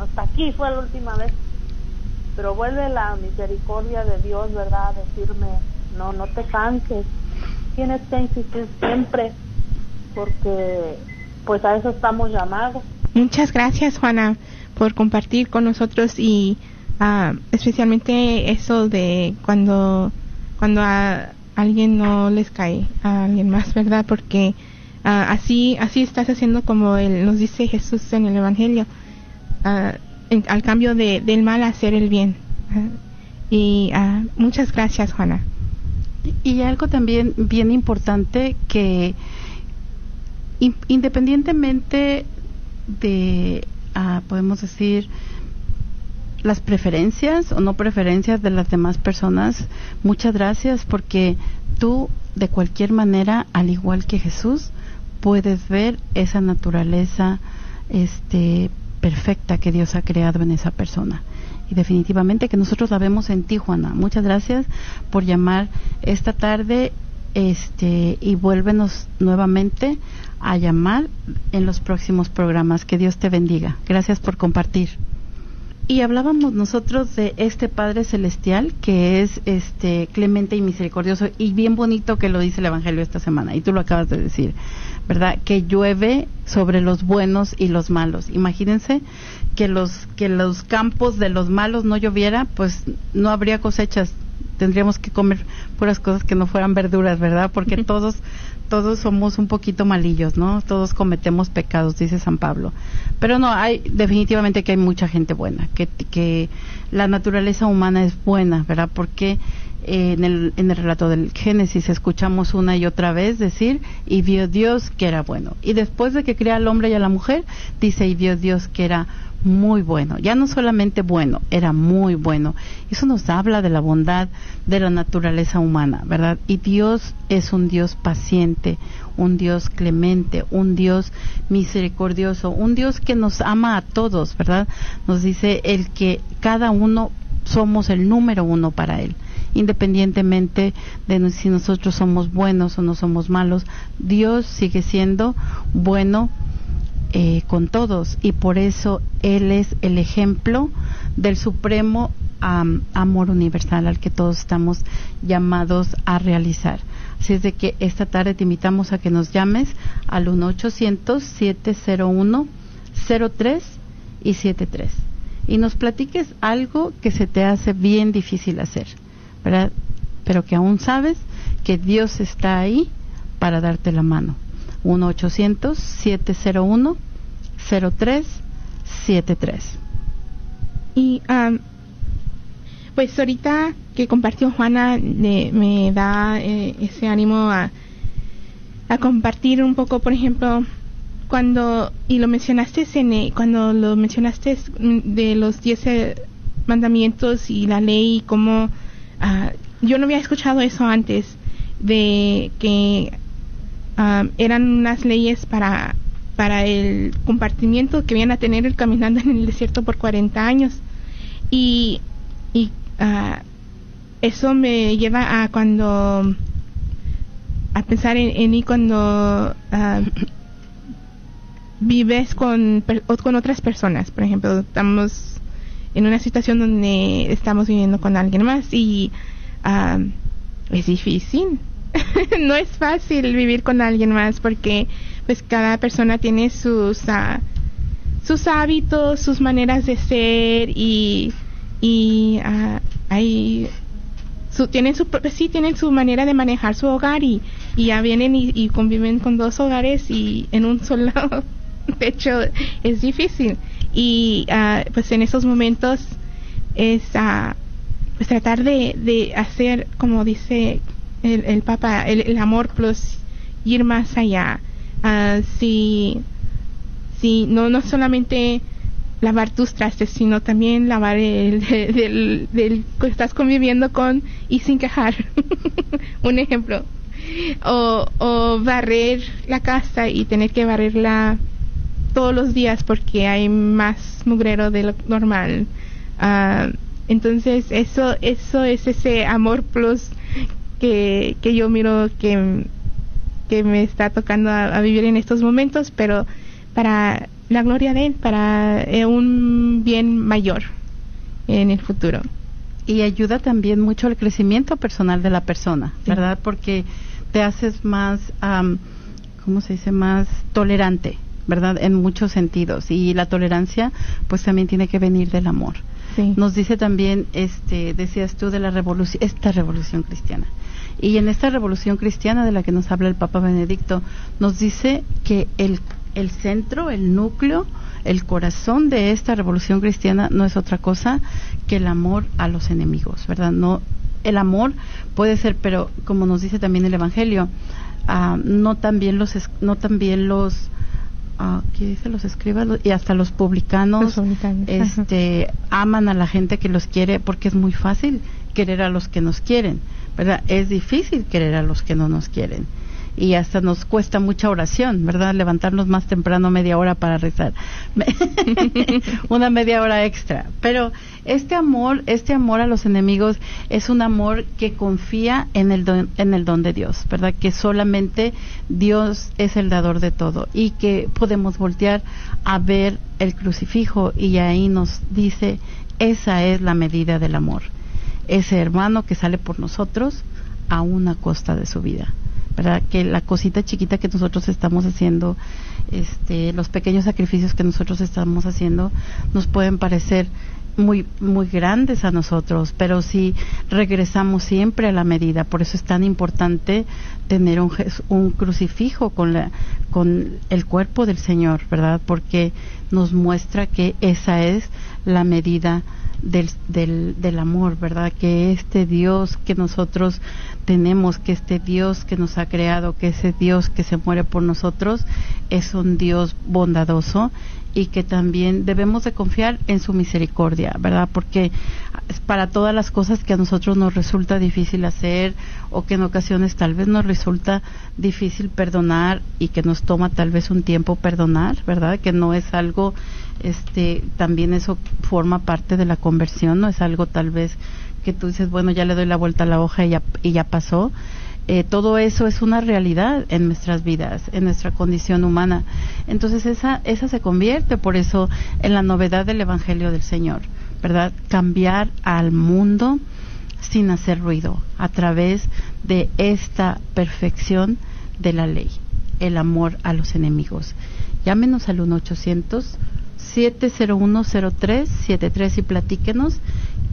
hasta aquí fue la última vez. Pero vuelve la misericordia de Dios, ¿verdad? decirme, no, no te canses, tienes que insistir siempre porque pues a eso estamos llamados. Muchas gracias Juana por compartir con nosotros y uh, especialmente eso de cuando cuando a alguien no les cae a alguien más, ¿verdad? Porque uh, así así estás haciendo como él, nos dice Jesús en el Evangelio, uh, al cambio de, del mal a hacer el bien. y muchas gracias Juana. Y algo también bien importante que independientemente de, ah, podemos decir, las preferencias o no preferencias de las demás personas, muchas gracias porque tú de cualquier manera, al igual que Jesús, puedes ver esa naturaleza este perfecta que Dios ha creado en esa persona y definitivamente que nosotros la vemos en Tijuana. Muchas gracias por llamar esta tarde este y vuélvenos nuevamente a llamar en los próximos programas. Que Dios te bendiga. Gracias por compartir. Y hablábamos nosotros de este Padre celestial que es este clemente y misericordioso y bien bonito que lo dice el evangelio esta semana y tú lo acabas de decir. ¿Verdad? Que llueve sobre los buenos y los malos. Imagínense que los que los campos de los malos no lloviera, pues no habría cosechas. Tendríamos que comer puras cosas que no fueran verduras, ¿verdad? Porque todos todos somos un poquito malillos, ¿no? Todos cometemos pecados, dice San Pablo. Pero no, hay definitivamente que hay mucha gente buena, que que la naturaleza humana es buena, ¿verdad? Porque en, el, en el relato del Génesis escuchamos una y otra vez decir, y vio Dios que era bueno. Y después de que crea al hombre y a la mujer, dice, y vio Dios que era muy bueno. Ya no solamente bueno, era muy bueno. Eso nos habla de la bondad de la naturaleza humana, ¿verdad? Y Dios es un Dios paciente, un Dios clemente, un Dios misericordioso, un Dios que nos ama a todos, ¿verdad? Nos dice el que cada uno somos el número uno para Él independientemente de si nosotros somos buenos o no somos malos, Dios sigue siendo bueno eh, con todos y por eso Él es el ejemplo del supremo amor universal al que todos estamos llamados a realizar. Así es de que esta tarde te invitamos a que nos llames al 1-800-701-03 y 73 y nos platiques algo que se te hace bien difícil hacer. Pero que aún sabes que Dios está ahí para darte la mano. 1-800-701-0373. Y pues ahorita que compartió Juana me da eh, ese ánimo a, a compartir un poco, por ejemplo, cuando, y lo mencionaste, en, cuando lo mencionaste de los diez eh, mandamientos y la ley, y cómo Ah, yo no había escuchado eso antes, de que ah, eran unas leyes para, para el compartimiento que iban a tener el caminando en el desierto por 40 años. Y, y uh, eso me lleva a cuando a pensar en, en mí cuando vives con, con otras personas. Por ejemplo, estamos en una situación donde estamos viviendo con alguien más y es difícil. no es fácil vivir con alguien más porque pues cada persona tiene sus ah, sus hábitos, sus maneras de ser y y ah, hay su, tienen su sí tienen su manera de manejar su hogar y, y ya vienen y, conviven con dos hogares y en un solo techo es difícil y ah, pues en esos momentos es pues tratar de, hacer como dice el, el Papa el, amor plus ir más allá uh, si si no no solamente lavar tus trastes, sino también lavar el del, que estás conviviendo con y sin quejar. Un ejemplo. O, o barrer la casa y tener que barrerla todos los días porque hay más mugrero de lo normal. Uh, entonces eso eso es ese amor plus que, que yo miro que, que me está tocando a, vivir en estos momentos, pero para la gloria de Él, para eh, un bien mayor en el futuro. Y ayuda también mucho al crecimiento personal de la persona, ¿verdad? Porque te haces más, ¿cómo se dice? Más tolerante, ¿verdad? En muchos sentidos. Y la tolerancia, pues también tiene que venir del amor. Nos dice también, este, decías tú de la revolución, esta revolución cristiana. Y en esta revolución cristiana de la que nos habla el Papa Benedicto, nos dice que el, el centro, el núcleo, el corazón de esta revolución cristiana no es otra cosa que el amor a los enemigos, ¿verdad? No, el amor puede ser, pero como nos dice también el Evangelio, uh, no también los, no también los ¿qué dice? Los escribas y hasta los publicanos, este, aman a la gente que los quiere porque es muy fácil querer a los que nos quieren, ¿verdad? Es difícil querer a los que no nos quieren y hasta nos cuesta mucha oración, ¿verdad? Levantarnos más temprano media hora para rezar. Una media hora extra. Pero este amor, este amor a los enemigos es un amor que confía en el don, en el don de Dios, ¿verdad? Que solamente Dios es el dador de todo y que podemos voltear a ver el crucifijo y ahí nos dice, esa es la medida del amor. Ese hermano que sale por nosotros a una costa de su vida. ¿Verdad? Que la cosita chiquita que nosotros estamos haciendo, este, los pequeños sacrificios que nosotros estamos haciendo, nos pueden parecer muy muy grandes a nosotros, pero si regresamos siempre a la medida, por eso es tan importante tener un, un crucifijo con la con el cuerpo del Señor, ¿verdad? Porque nos muestra que esa es la medida del, del, del amor, ¿verdad? Que este Dios que nosotros tenemos que este Dios que nos ha creado, que ese Dios que se muere por nosotros, es un Dios bondadoso y que también debemos de confiar en su misericordia, ¿verdad? Porque para todas las cosas que a nosotros nos resulta difícil hacer o que en ocasiones tal vez nos resulta difícil perdonar y que nos toma tal vez un tiempo perdonar, ¿verdad? Que no es algo, este, también eso forma parte de la conversión, no es algo tal vez que tú dices, bueno, ya le doy la vuelta a la hoja y ya, y ya pasó. Eh, todo eso es una realidad en nuestras vidas, en nuestra condición humana. Entonces esa, esa se convierte por eso en la novedad del Evangelio del Señor, ¿verdad? Cambiar al mundo sin hacer ruido a través de esta perfección de la ley, el amor a los enemigos. Llámenos al 1 800 7010373 y platíquenos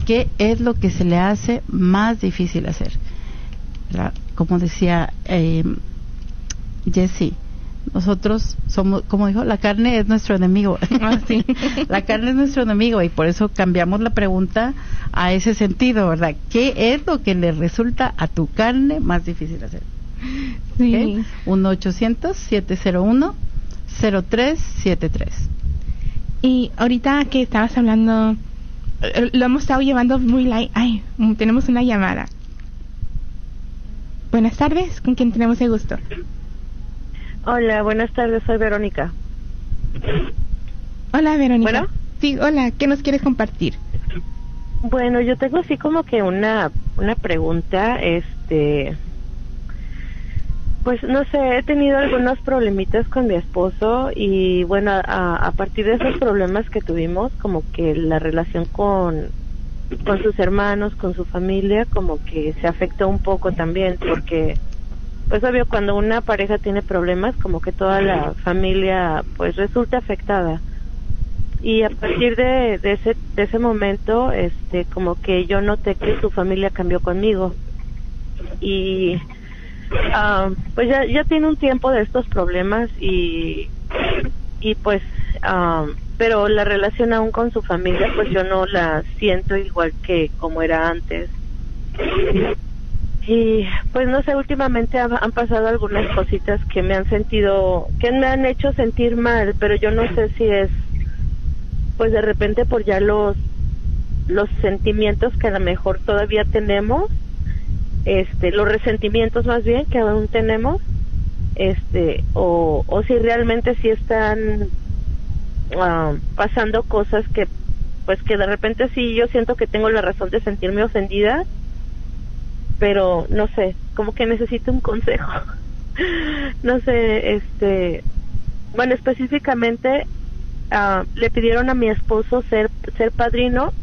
qué es lo que se le hace más difícil hacer. como decía eh, Jesse, nosotros somos, como dijo, la carne es nuestro enemigo. Ah, la carne es nuestro enemigo y por eso cambiamos la pregunta a ese sentido, ¿verdad? ¿Qué es lo que le resulta a tu carne más difícil hacer? Sí. 1-800-701-0373. Y ahorita que estabas hablando eh, lo hemos estado llevando muy light. Ay, mm, tenemos una llamada. Buenas tardes, ¿con quién tenemos el gusto? Hola, buenas tardes, soy Verónica. Hola, Verónica. Sí, hola, ¿qué nos quieres compartir? Bueno, yo tengo así como que una, una pregunta, este, pues no sé, he tenido algunos problemitas con mi esposo y bueno, a, partir de esos problemas que tuvimos, como que la relación con, con sus hermanos, con su familia, como que se afectó un poco también, porque pues obvio cuando una pareja tiene problemas como que toda la familia pues resulta afectada. Y a partir de, de ese de ese momento este como que yo noté que su familia cambió conmigo. Y ah, pues ya ya tiene un tiempo de estos problemas y y pues ah, pero la relación aún con su familia pues yo no la siento igual que como era antes. Y pues no sé últimamente ha- han pasado algunas cositas que me han sentido que me han hecho sentir mal pero yo no sé si es pues de repente por ya los los sentimientos que a lo mejor todavía tenemos este los resentimientos más bien que aún tenemos este o, o si realmente sí están ah, pasando cosas que pues que de repente sí yo siento que tengo la razón de sentirme ofendida pero no sé como que necesito un consejo. No sé este bueno específicamente ah, le pidieron a mi esposo ser ser padrino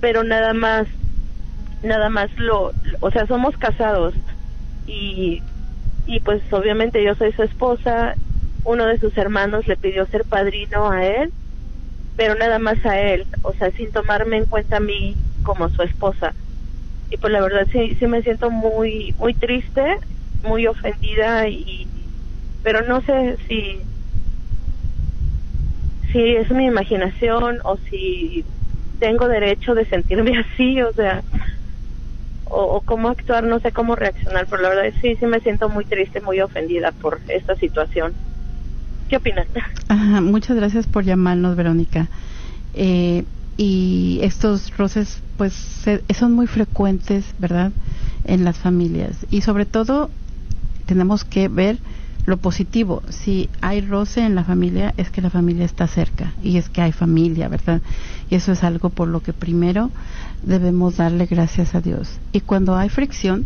pero nada más nada más lo o sea somos casados y y pues obviamente yo soy su esposa uno de sus hermanos le pidió ser padrino a él pero nada más a él o sea sin tomarme en cuenta a mí como su esposa. Y pues la verdad sí sí me siento muy muy triste muy ofendida y pero no sé si si es mi imaginación o si tengo derecho de sentirme así o sea o, o cómo actuar no sé cómo reaccionar pero la verdad sí sí me siento muy triste muy ofendida por esta situación qué opinas muchas gracias por llamarnos, Verónica. Eh, y estos roces, pues, se- son muy frecuentes, ¿verdad? En las familias. Y sobre todo, tenemos que ver lo positivo. Si hay roce en la familia, es que la familia está cerca y es que hay familia, ¿verdad? Y eso es algo por lo que primero debemos darle gracias a Dios. Y cuando hay fricción,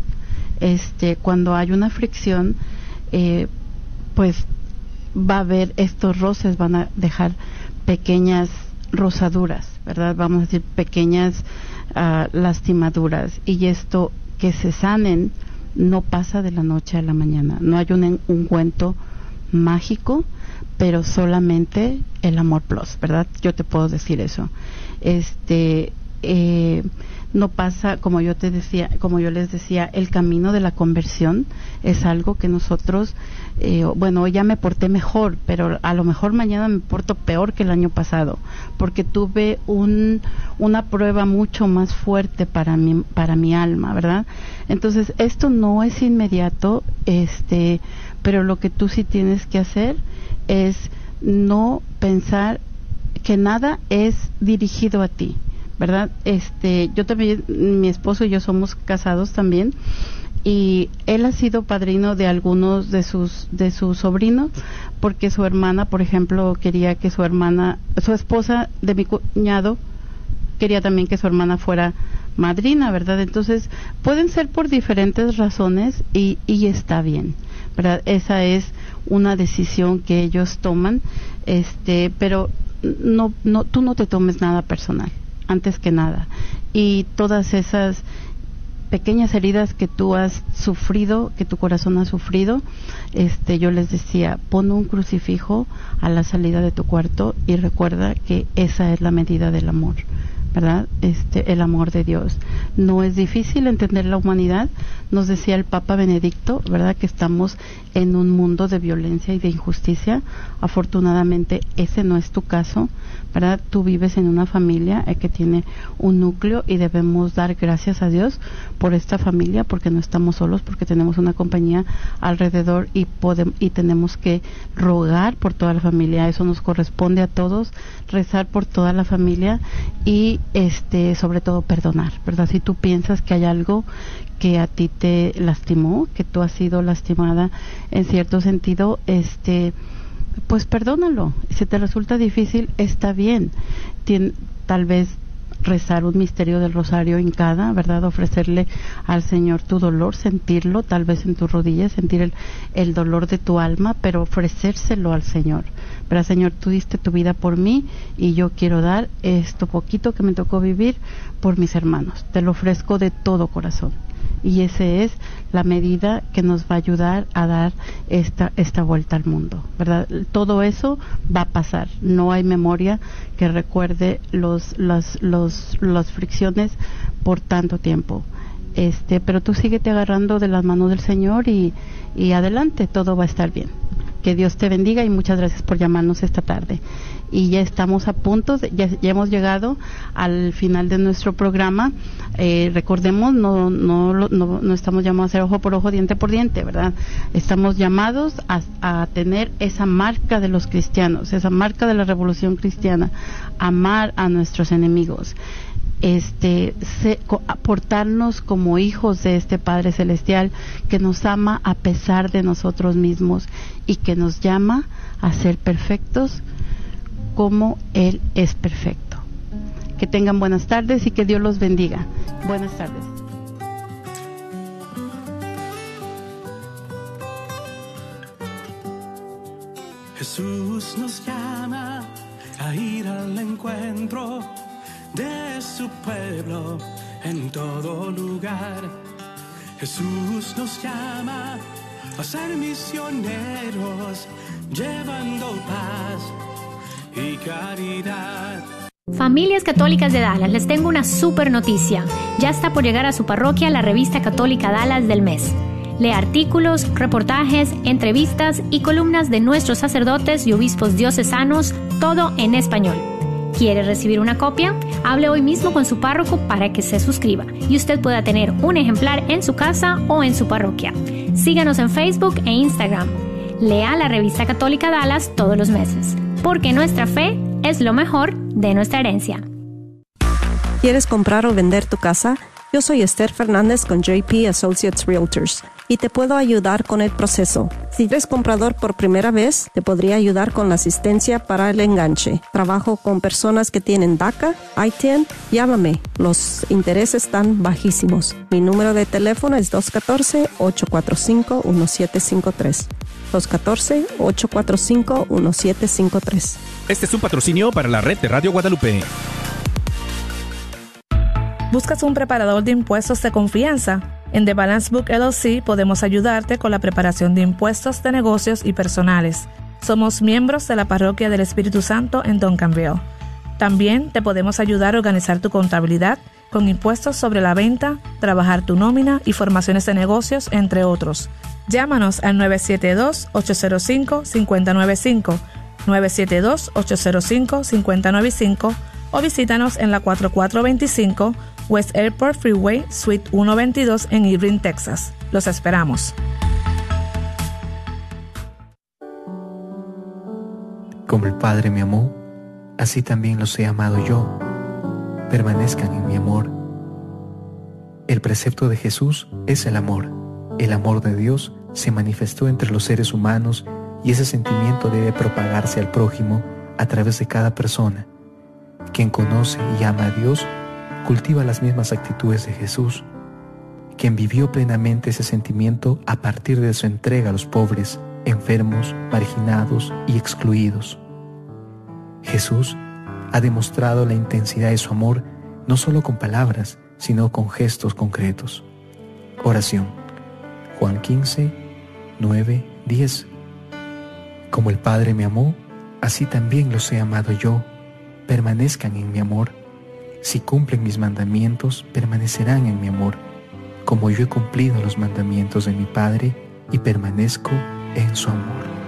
este, cuando hay una fricción, eh, pues va a haber estos roces, van a dejar pequeñas rosaduras, ¿verdad? Vamos a decir pequeñas ah, lastimaduras y esto que se sanen no pasa de la noche a la mañana. No hay un en- ungüento mágico, pero solamente el amor plus, ¿verdad? Yo te puedo decir eso. Este eh, no pasa, como yo te decía, como yo les decía, el camino de la conversión es algo que nosotros, eh, bueno, ya me porté mejor, pero a lo mejor mañana me porto peor que el año pasado, porque tuve un, una prueba mucho más fuerte para mi, para mi alma, ¿verdad? Entonces, esto no es inmediato, este, pero lo que tú sí tienes que hacer es no pensar que nada es dirigido a ti, ¿verdad? Este, yo también, mi esposo y yo somos casados también y él ha sido padrino de algunos de sus de sus sobrinos porque su hermana, por ejemplo, quería que su hermana, su esposa de mi cuñado quería también que su hermana fuera madrina, ¿verdad? Entonces, pueden ser por diferentes razones y, y está bien, Esa es una decisión que ellos toman, este, pero no, no, tú no te tomes nada personal, antes que nada. Y todas esas pequeñas heridas que tú has sufrido, que tu corazón ha sufrido, este, yo les decía, pon un crucifijo a la salida de tu cuarto y recuerda que esa es la medida del amor. ¿verdad? Este, el amor de Dios. No es difícil entender la humanidad, nos decía el Papa Benedicto, ¿verdad? Que estamos en un mundo de violencia y de injusticia. Afortunadamente ese no es tu caso, ¿verdad? Tú vives en una familia eh, que tiene un núcleo y debemos dar gracias a Dios por esta familia porque no estamos solos, porque tenemos una compañía alrededor y podemos y tenemos que rogar por toda la familia. Eso nos corresponde a todos, rezar por toda la familia y este sobre todo perdonar, ¿verdad? Si tú piensas que hay algo que a ti te lastimó, que tú has sido lastimada en cierto sentido, este pues perdónalo. Si te resulta difícil, está bien. Tal vez rezar un misterio del rosario en cada, ¿verdad? Ofrecerle al Señor tu dolor, sentirlo, tal vez en tus rodillas, sentir el, el dolor de tu alma, pero ofrecérselo al Señor. Pero Señor, tú diste tu vida por mí y yo quiero dar esto poquito que me tocó vivir por mis hermanos. Te lo ofrezco de todo corazón. Y esa es la medida que nos va a ayudar a dar esta, esta vuelta al mundo, ¿verdad? Todo eso va a pasar. No hay memoria que recuerde los, los, los, las fricciones por tanto tiempo. Este, pero tú síguete agarrando de las manos del Señor y, y adelante, todo va a estar bien. Que Dios te bendiga y muchas gracias por llamarnos esta tarde y ya estamos a punto, ya, hemos llegado al final de nuestro programa. Eh, recordemos, no, no, no, no, estamos llamados a hacer ojo por ojo, diente por diente, ¿verdad? Estamos llamados a, a tener esa marca de los cristianos, esa marca de la revolución cristiana, amar a nuestros enemigos este aportarnos como hijos de este Padre celestial que nos ama a pesar de nosotros mismos y que nos llama a ser perfectos como Él es perfecto. Que tengan buenas tardes y que Dios los bendiga. Buenas tardes. Jesús nos llama a ir al encuentro de su pueblo en todo lugar. Jesús nos llama a ser misioneros llevando paz Familias Católicas de Dallas, les tengo una super noticia. Ya está por llegar a su parroquia la revista católica Dallas del mes. Lee artículos, reportajes, entrevistas y columnas de nuestros sacerdotes y obispos diocesanos, todo en español. ¿Quiere recibir una copia? Hable hoy mismo con su párroco para que se suscriba y usted pueda tener un ejemplar en su casa o en su parroquia. Síganos en Facebook e Instagram. Lea la revista católica Dallas todos los meses porque nuestra fe es lo mejor de nuestra herencia. ¿Quieres comprar o vender tu casa? Yo soy Esther Fernández con JP Associates Realtors y te puedo ayudar con el proceso. Si eres comprador por primera vez, te podría ayudar con la asistencia para el enganche. Trabajo con personas que tienen DACA, ITIN, llámame. Los intereses están bajísimos. Mi número de teléfono es 214-845-1753. 214-845-1753. Este es un patrocinio para la red de Radio Guadalupe. ¿Buscas un preparador de impuestos de confianza? En The Balance Book LLC podemos ayudarte con la preparación de impuestos de negocios y personales. Somos miembros de la Parroquia del Espíritu Santo en Duncanville. También te podemos ayudar a organizar tu contabilidad con impuestos sobre la venta, trabajar tu nómina y formaciones de negocios, entre otros. Llámanos al 972-805-595, 972-805-595 o visítanos en la 4425 West Airport Freeway, Suite 122 en Irving, Texas. Los esperamos. Como el Padre me amó, así también los he amado yo. Permanezcan en mi amor. El precepto de Jesús es el amor. El amor de Dios se manifestó entre los seres humanos y ese sentimiento debe propagarse al prójimo a través de cada persona. Quien conoce y ama a Dios cultiva las mismas actitudes de Jesús. Quien vivió plenamente ese sentimiento a partir de su entrega a los pobres, enfermos, marginados y excluidos. Jesús ha demostrado la intensidad de su amor no solo con palabras, sino con gestos concretos. Oración. Juan 15, 9, 10. Como el Padre me amó, así también los he amado yo. Permanezcan en mi amor. Si cumplen mis mandamientos, permanecerán en mi amor, como yo he cumplido los mandamientos de mi Padre y permanezco en su amor.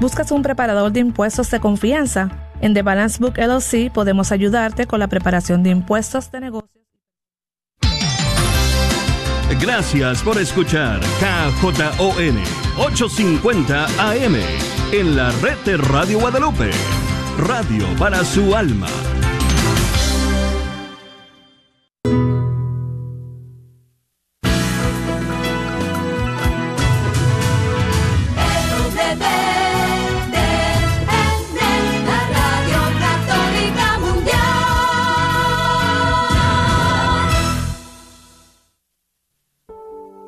¿Buscas un preparador de impuestos de confianza? En The Balance Book LLC podemos ayudarte con la preparación de impuestos de negocios. Gracias por escuchar KJON 850 AM en la red de Radio Guadalupe. Radio para su alma.